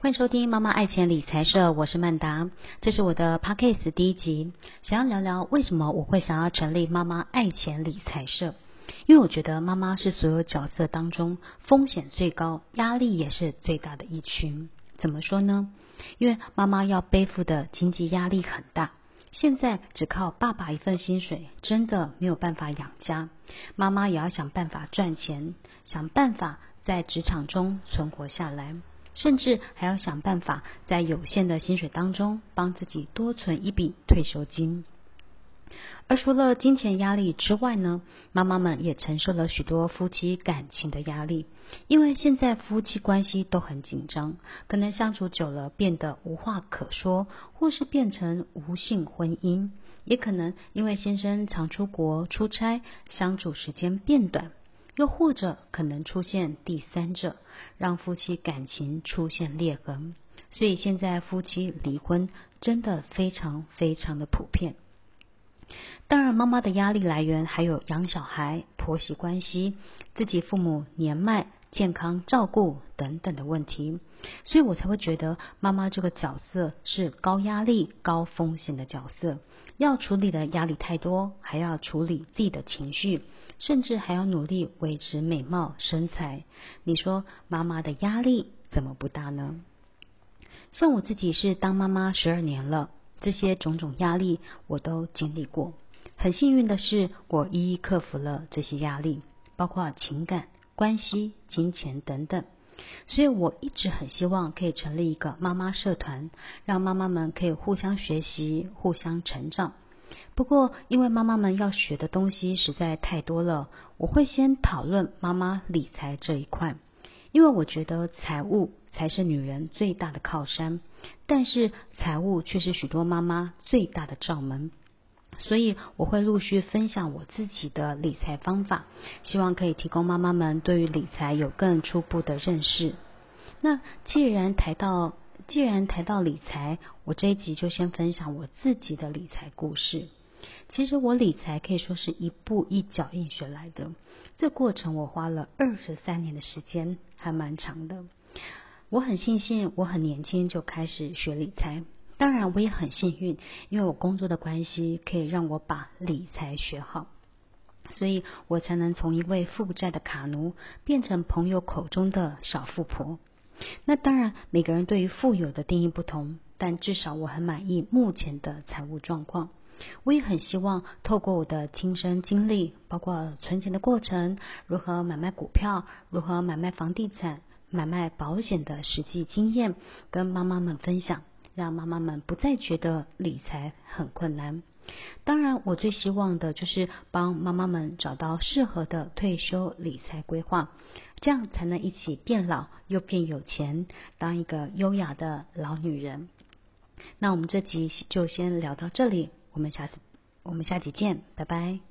欢迎收听妈妈爱钱理财社，我是曼达，这是我的 podcast 第一集，想要聊聊为什么我会想要成立妈妈爱钱理财社，因为我觉得妈妈是所有角色当中风险最高、压力也是最大的一群。怎么说呢？因为妈妈要背负的经济压力很大，现在只靠爸爸一份薪水真的没有办法养家，妈妈也要想办法赚钱，想办法在职场中存活下来。甚至还要想办法在有限的薪水当中帮自己多存一笔退休金。而除了金钱压力之外呢，妈妈们也承受了许多夫妻感情的压力，因为现在夫妻关系都很紧张，可能相处久了变得无话可说，或是变成无性婚姻，也可能因为先生常出国出差，相处时间变短。又或者可能出现第三者，让夫妻感情出现裂痕，所以现在夫妻离婚真的非常非常的普遍。当然，妈妈的压力来源还有养小孩、婆媳关系、自己父母年迈、健康照顾等等的问题，所以我才会觉得妈妈这个角色是高压力、高风险的角色，要处理的压力太多，还要处理自己的情绪。甚至还要努力维持美貌身材，你说妈妈的压力怎么不大呢？像我自己是当妈妈十二年了，这些种种压力我都经历过。很幸运的是，我一一克服了这些压力，包括情感、关系、金钱等等。所以我一直很希望可以成立一个妈妈社团，让妈妈们可以互相学习、互相成长。不过，因为妈妈们要学的东西实在太多了，我会先讨论妈妈理财这一块，因为我觉得财务才是女人最大的靠山，但是财务却是许多妈妈最大的罩门，所以我会陆续分享我自己的理财方法，希望可以提供妈妈们对于理财有更初步的认识。那既然谈到既然谈到理财，我这一集就先分享我自己的理财故事。其实我理财可以说是一步一脚印学来的，这过程我花了二十三年的时间，还蛮长的。我很庆幸我很年轻就开始学理财，当然我也很幸运，因为我工作的关系可以让我把理财学好，所以我才能从一位负债的卡奴变成朋友口中的小富婆。那当然，每个人对于富有的定义不同，但至少我很满意目前的财务状况。我也很希望透过我的亲身经历，包括存钱的过程，如何买卖股票，如何买卖房地产、买卖保险的实际经验，跟妈妈们分享，让妈妈们不再觉得理财很困难。当然，我最希望的就是帮妈妈们找到适合的退休理财规划，这样才能一起变老又变有钱，当一个优雅的老女人。那我们这集就先聊到这里。我们下次，我们下集见，拜拜。